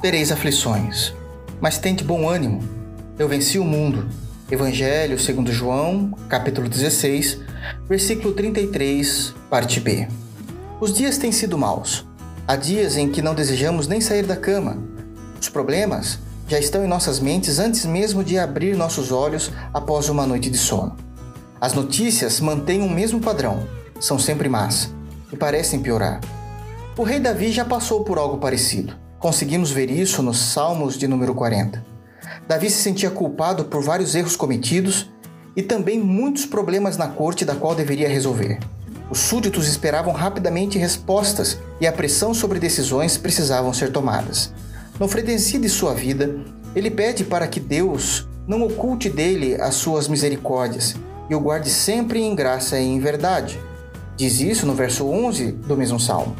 tereis aflições, mas tente bom ânimo. Eu venci o mundo. Evangelho segundo João, capítulo 16, versículo 33, parte B. Os dias têm sido maus. Há dias em que não desejamos nem sair da cama. Os problemas já estão em nossas mentes antes mesmo de abrir nossos olhos após uma noite de sono. As notícias mantêm o mesmo padrão, são sempre más e parecem piorar. O rei Davi já passou por algo parecido. Conseguimos ver isso nos Salmos de número 40. Davi se sentia culpado por vários erros cometidos e também muitos problemas na corte da qual deveria resolver. Os súditos esperavam rapidamente respostas e a pressão sobre decisões precisavam ser tomadas. No frenesí de sua vida, ele pede para que Deus não oculte dele as suas misericórdias e o guarde sempre em graça e em verdade. Diz isso no verso 11 do mesmo salmo.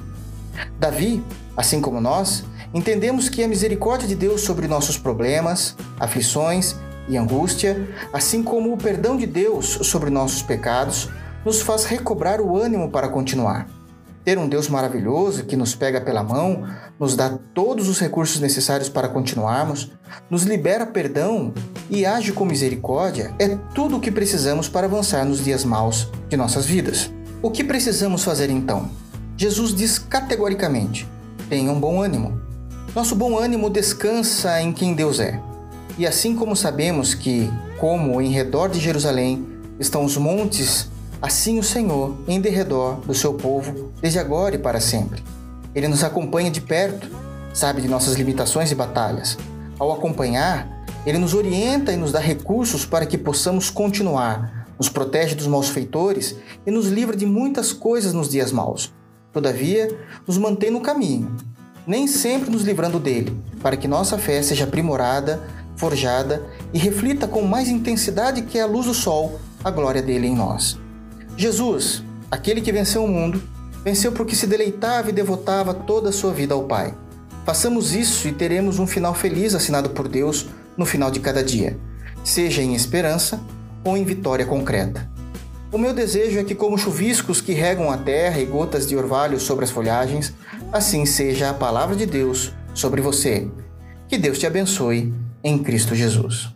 Davi, assim como nós, entendemos que a misericórdia de Deus sobre nossos problemas, aflições e angústia, assim como o perdão de Deus sobre nossos pecados, nos faz recobrar o ânimo para continuar. Ter um Deus maravilhoso que nos pega pela mão, nos dá todos os recursos necessários para continuarmos, nos libera perdão e age com misericórdia é tudo o que precisamos para avançar nos dias maus de nossas vidas. O que precisamos fazer então? Jesus diz categoricamente: tenham bom ânimo. Nosso bom ânimo descansa em quem Deus é. E assim como sabemos que, como em redor de Jerusalém estão os montes, assim o Senhor em derredor do seu povo, desde agora e para sempre. Ele nos acompanha de perto, sabe de nossas limitações e batalhas. Ao acompanhar, ele nos orienta e nos dá recursos para que possamos continuar, nos protege dos maus feitores e nos livra de muitas coisas nos dias maus. Todavia, nos mantém no caminho, nem sempre nos livrando dele, para que nossa fé seja aprimorada, forjada e reflita com mais intensidade que a luz do sol a glória dele em nós. Jesus, aquele que venceu o mundo, venceu porque se deleitava e devotava toda a sua vida ao Pai. Façamos isso e teremos um final feliz assinado por Deus no final de cada dia, seja em esperança ou em vitória concreta. O meu desejo é que, como chuviscos que regam a terra e gotas de orvalho sobre as folhagens, assim seja a palavra de Deus sobre você. Que Deus te abençoe em Cristo Jesus.